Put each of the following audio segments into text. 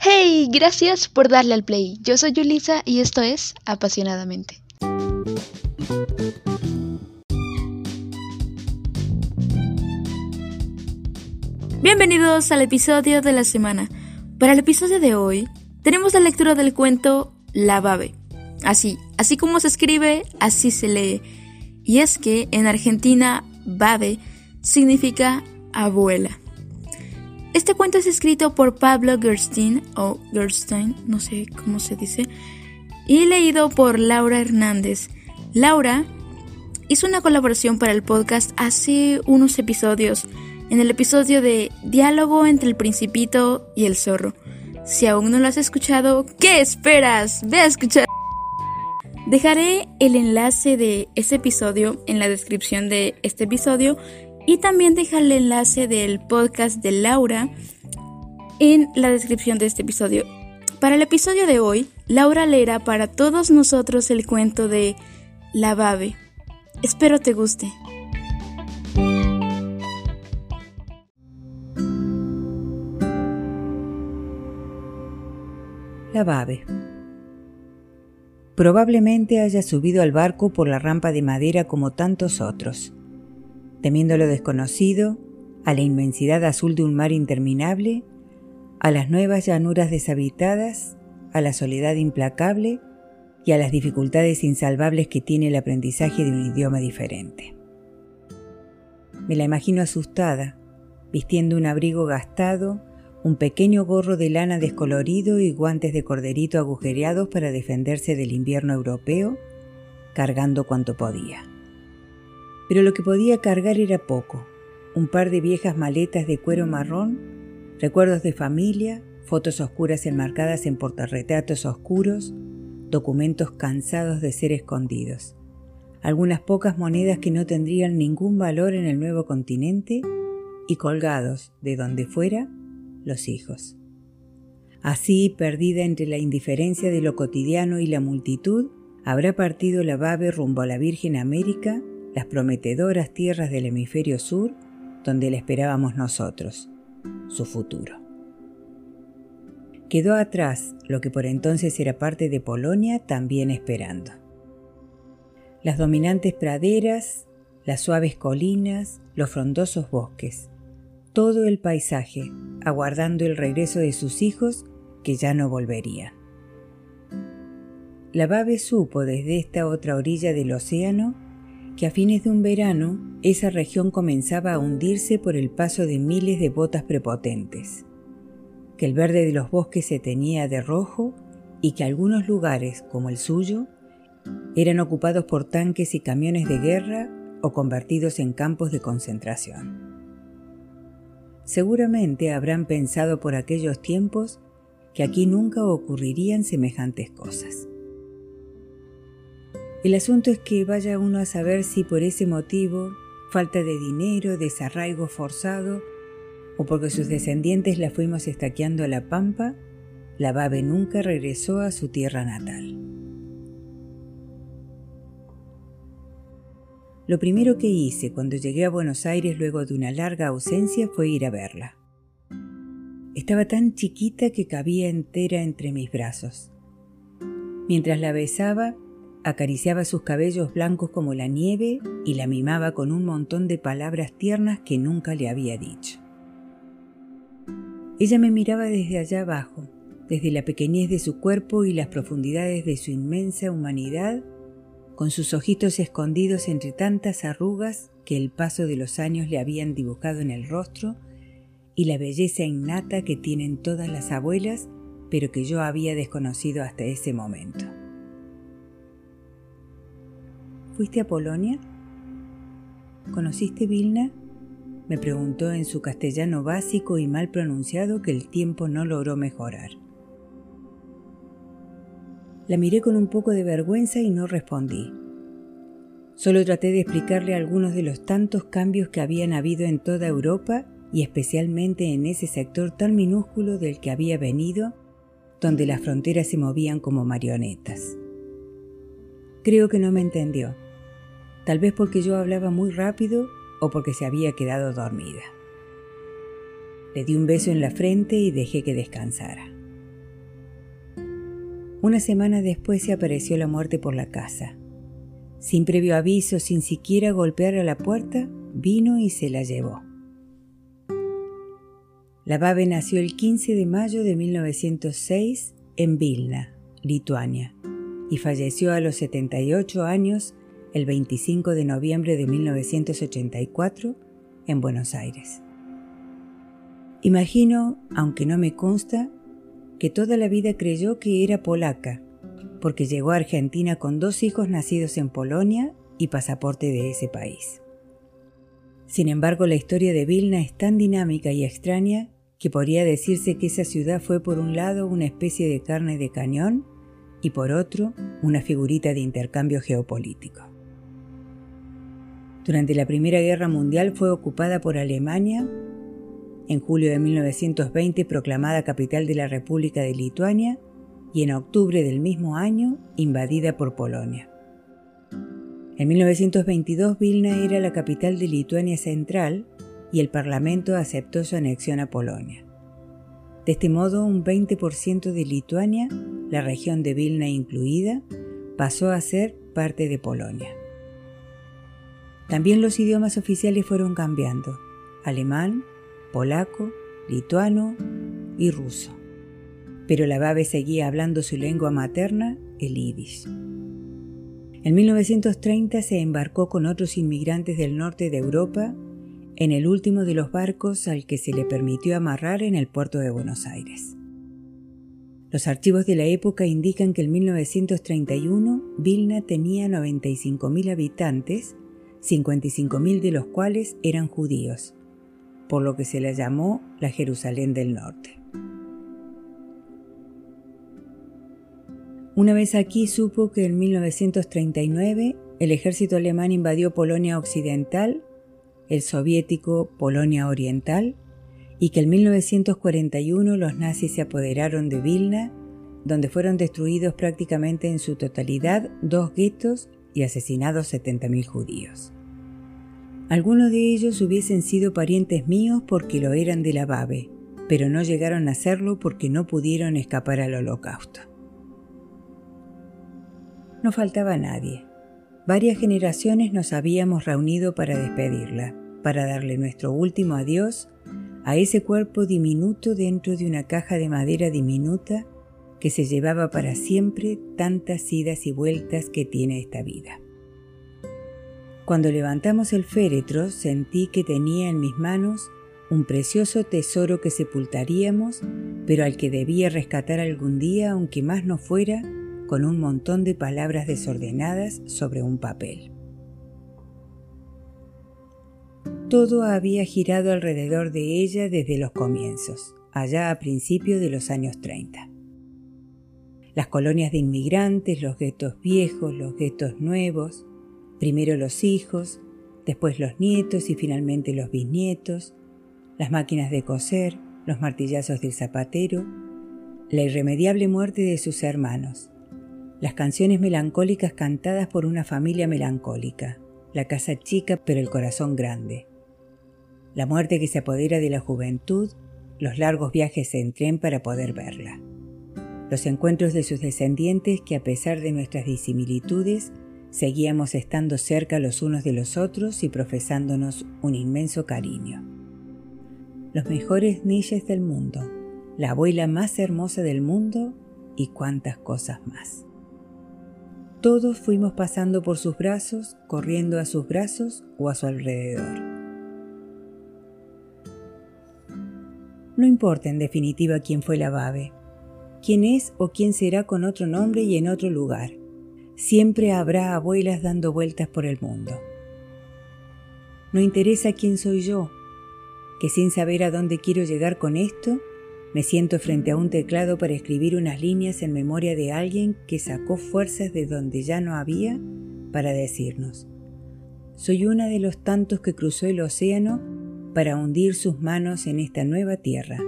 Hey, gracias por darle al play. Yo soy Yulisa y esto es Apasionadamente. Bienvenidos al episodio de la semana. Para el episodio de hoy tenemos la lectura del cuento La Babe. Así, así como se escribe, así se lee. Y es que en Argentina, Babe significa abuela. Este cuento es escrito por Pablo Gerstein, o Gerstein, no sé cómo se dice, y leído por Laura Hernández. Laura hizo una colaboración para el podcast hace unos episodios, en el episodio de Diálogo entre el Principito y el Zorro. Si aún no lo has escuchado, ¿qué esperas? Ve a escuchar. Dejaré el enlace de ese episodio en la descripción de este episodio y también dejaré el enlace del podcast de Laura en la descripción de este episodio. Para el episodio de hoy, Laura leerá para todos nosotros el cuento de La Babe. Espero te guste. La Babe. Probablemente haya subido al barco por la rampa de madera como tantos otros, temiendo lo desconocido, a la inmensidad azul de un mar interminable, a las nuevas llanuras deshabitadas, a la soledad implacable y a las dificultades insalvables que tiene el aprendizaje de un idioma diferente. Me la imagino asustada, vistiendo un abrigo gastado, un pequeño gorro de lana descolorido y guantes de corderito agujereados para defenderse del invierno europeo, cargando cuanto podía. Pero lo que podía cargar era poco, un par de viejas maletas de cuero marrón, recuerdos de familia, fotos oscuras enmarcadas en portarretratos oscuros, documentos cansados de ser escondidos, algunas pocas monedas que no tendrían ningún valor en el nuevo continente y colgados de donde fuera los hijos. Así, perdida entre la indiferencia de lo cotidiano y la multitud, habrá partido la Babe rumbo a la Virgen América, las prometedoras tierras del hemisferio sur, donde la esperábamos nosotros, su futuro. Quedó atrás lo que por entonces era parte de Polonia también esperando. Las dominantes praderas, las suaves colinas, los frondosos bosques, todo el paisaje, aguardando el regreso de sus hijos que ya no volverían. La Babe supo desde esta otra orilla del océano que a fines de un verano esa región comenzaba a hundirse por el paso de miles de botas prepotentes, que el verde de los bosques se tenía de rojo y que algunos lugares, como el suyo, eran ocupados por tanques y camiones de guerra o convertidos en campos de concentración. Seguramente habrán pensado por aquellos tiempos que aquí nunca ocurrirían semejantes cosas. El asunto es que vaya uno a saber si por ese motivo, falta de dinero, desarraigo forzado, o porque sus descendientes la fuimos estaqueando a la pampa, la Babe nunca regresó a su tierra natal. Lo primero que hice cuando llegué a Buenos Aires luego de una larga ausencia fue ir a verla. Estaba tan chiquita que cabía entera entre mis brazos. Mientras la besaba, acariciaba sus cabellos blancos como la nieve y la mimaba con un montón de palabras tiernas que nunca le había dicho. Ella me miraba desde allá abajo, desde la pequeñez de su cuerpo y las profundidades de su inmensa humanidad con sus ojitos escondidos entre tantas arrugas que el paso de los años le habían dibujado en el rostro y la belleza innata que tienen todas las abuelas, pero que yo había desconocido hasta ese momento. ¿Fuiste a Polonia? ¿Conociste Vilna? me preguntó en su castellano básico y mal pronunciado que el tiempo no logró mejorar. La miré con un poco de vergüenza y no respondí. Solo traté de explicarle algunos de los tantos cambios que habían habido en toda Europa y especialmente en ese sector tan minúsculo del que había venido, donde las fronteras se movían como marionetas. Creo que no me entendió, tal vez porque yo hablaba muy rápido o porque se había quedado dormida. Le di un beso en la frente y dejé que descansara. Una semana después se apareció la muerte por la casa. Sin previo aviso, sin siquiera golpear a la puerta, vino y se la llevó. La Babe nació el 15 de mayo de 1906 en Vilna, Lituania, y falleció a los 78 años el 25 de noviembre de 1984 en Buenos Aires. Imagino, aunque no me consta, que toda la vida creyó que era polaca, porque llegó a Argentina con dos hijos nacidos en Polonia y pasaporte de ese país. Sin embargo, la historia de Vilna es tan dinámica y extraña que podría decirse que esa ciudad fue por un lado una especie de carne de cañón y por otro una figurita de intercambio geopolítico. Durante la Primera Guerra Mundial fue ocupada por Alemania en julio de 1920 proclamada capital de la República de Lituania y en octubre del mismo año invadida por Polonia. En 1922 Vilna era la capital de Lituania Central y el Parlamento aceptó su anexión a Polonia. De este modo, un 20% de Lituania, la región de Vilna incluida, pasó a ser parte de Polonia. También los idiomas oficiales fueron cambiando, alemán, polaco, lituano y ruso. Pero la Babe seguía hablando su lengua materna, el yiddish. En 1930 se embarcó con otros inmigrantes del norte de Europa en el último de los barcos al que se le permitió amarrar en el puerto de Buenos Aires. Los archivos de la época indican que en 1931 Vilna tenía 95.000 habitantes, 55.000 de los cuales eran judíos, por lo que se la llamó la Jerusalén del Norte. Una vez aquí supo que en 1939 el ejército alemán invadió Polonia Occidental, el soviético Polonia Oriental, y que en 1941 los nazis se apoderaron de Vilna, donde fueron destruidos prácticamente en su totalidad dos guetos y asesinados 70.000 judíos. Algunos de ellos hubiesen sido parientes míos porque lo eran de la Babe, pero no llegaron a serlo porque no pudieron escapar al holocausto. No faltaba nadie. Varias generaciones nos habíamos reunido para despedirla, para darle nuestro último adiós a ese cuerpo diminuto dentro de una caja de madera diminuta que se llevaba para siempre tantas idas y vueltas que tiene esta vida. Cuando levantamos el féretro sentí que tenía en mis manos un precioso tesoro que sepultaríamos, pero al que debía rescatar algún día, aunque más no fuera, con un montón de palabras desordenadas sobre un papel. Todo había girado alrededor de ella desde los comienzos, allá a principios de los años 30. Las colonias de inmigrantes, los guetos viejos, los guetos nuevos, Primero los hijos, después los nietos y finalmente los bisnietos, las máquinas de coser, los martillazos del zapatero, la irremediable muerte de sus hermanos, las canciones melancólicas cantadas por una familia melancólica, la casa chica pero el corazón grande, la muerte que se apodera de la juventud, los largos viajes en tren para poder verla, los encuentros de sus descendientes que a pesar de nuestras disimilitudes Seguíamos estando cerca los unos de los otros y profesándonos un inmenso cariño. Los mejores niches del mundo, la abuela más hermosa del mundo y cuantas cosas más. Todos fuimos pasando por sus brazos, corriendo a sus brazos o a su alrededor. No importa en definitiva quién fue la Babe, quién es o quién será con otro nombre y en otro lugar siempre habrá abuelas dando vueltas por el mundo. No interesa quién soy yo, que sin saber a dónde quiero llegar con esto, me siento frente a un teclado para escribir unas líneas en memoria de alguien que sacó fuerzas de donde ya no había para decirnos, soy una de los tantos que cruzó el océano para hundir sus manos en esta nueva tierra,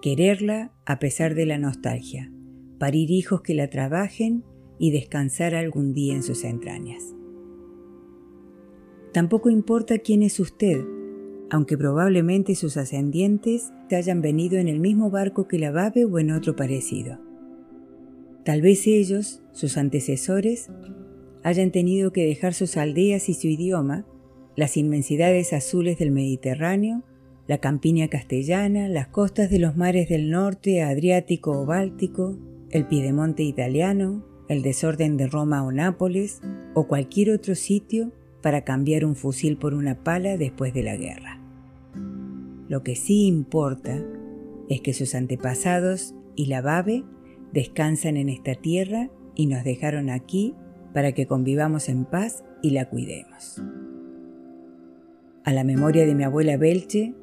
quererla a pesar de la nostalgia, parir hijos que la trabajen y descansar algún día en sus entrañas. Tampoco importa quién es usted, aunque probablemente sus ascendientes hayan venido en el mismo barco que la Babe o en otro parecido. Tal vez ellos, sus antecesores, hayan tenido que dejar sus aldeas y su idioma, las inmensidades azules del Mediterráneo, la campiña castellana, las costas de los mares del norte, Adriático o Báltico, el Piedemonte italiano, el desorden de Roma o Nápoles, o cualquier otro sitio para cambiar un fusil por una pala después de la guerra. Lo que sí importa es que sus antepasados y la Babe descansan en esta tierra y nos dejaron aquí para que convivamos en paz y la cuidemos. A la memoria de mi abuela Belche,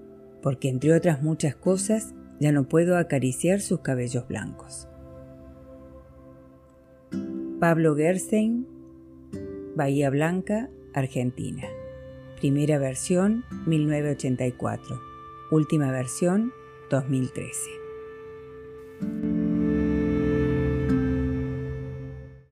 porque entre otras muchas cosas ya no puedo acariciar sus cabellos blancos. Pablo Gerstein, Bahía Blanca, Argentina. Primera versión 1984. Última versión 2013.